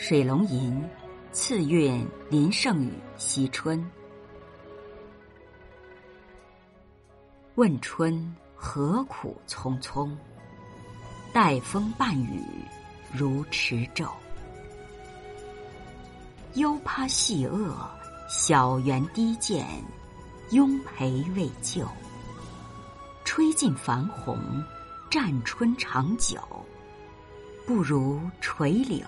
水龙吟，次韵林胜雨惜春。问春何苦匆匆？待风伴雨如迟骤。幽葩细恶，小园低见，拥陪未就。吹尽繁红，占春长久，不如垂柳。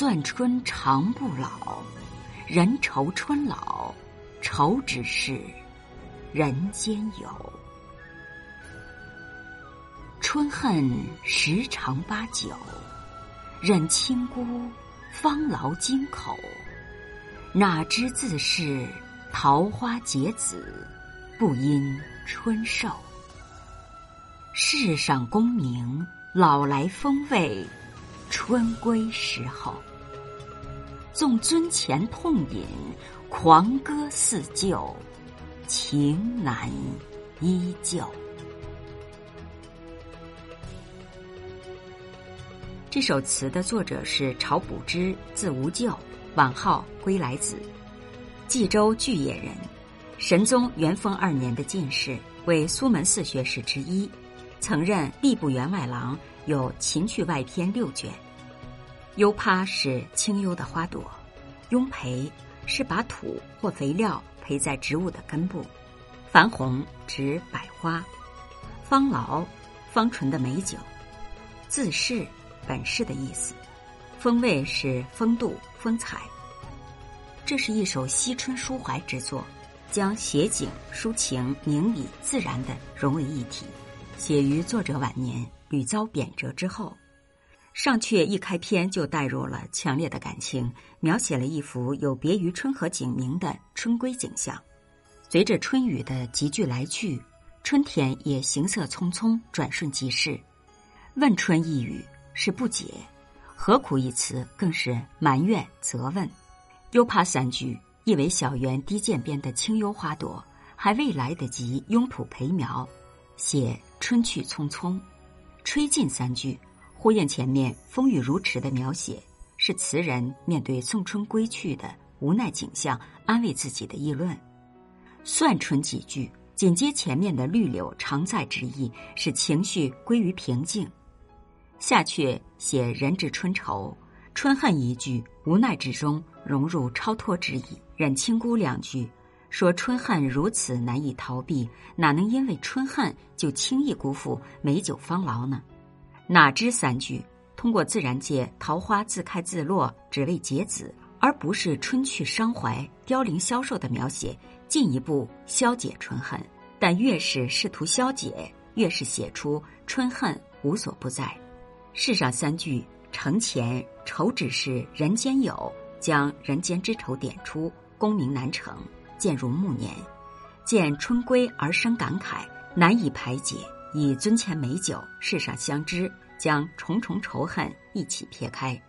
算春长不老，人愁春老，愁只是人间有。春恨十常八九，忍清孤，方劳京口。哪知自是桃花结子，不因春寿。世上功名，老来风味。春归时候，纵樽前痛饮，狂歌似旧，情难依旧。这首词的作者是晁补之，字无咎，晚号归来子，冀州巨野人，神宗元丰二年的进士，为苏门四学士之一，曾任吏部员外郎。有《秦去外篇》六卷，幽葩是清幽的花朵，拥培是把土或肥料培在植物的根部，繁红指百花，芳劳芳醇的美酒，自是本是的意思，风味是风度风采。这是一首惜春抒怀之作，将写景抒情明理自然的融为一体，写于作者晚年。屡遭贬谪之后，尚却一开篇就带入了强烈的感情，描写了一幅有别于春和景明的春归景象。随着春雨的急剧来去，春天也行色匆匆，转瞬即逝。问春一语是不解，何苦一词更是埋怨责问。又怕三句意为小园低涧边的清幽花朵还未来得及拥土培苗，写春去匆匆。吹尽三句，呼应前面风雨如池的描写，是词人面对送春归去的无奈景象，安慰自己的议论。算春几句，紧接前面的绿柳常在之意，使情绪归于平静。下阙写人至春愁，春恨一句，无奈之中融入超脱之意。忍清孤两句，说春恨如此难以逃避，哪能因为春恨就轻易辜负美酒芳劳呢？哪知三句通过自然界桃花自开自落，只为结子，而不是春去伤怀、凋零消瘦的描写，进一步消解春恨。但越是试图消解，越是写出春恨无所不在。世上三句承前愁只是人间有，将人间之愁点出，功名难成。渐入暮年，见春归而生感慨，难以排解。以尊前美酒，世上相知，将重重仇恨一起撇开。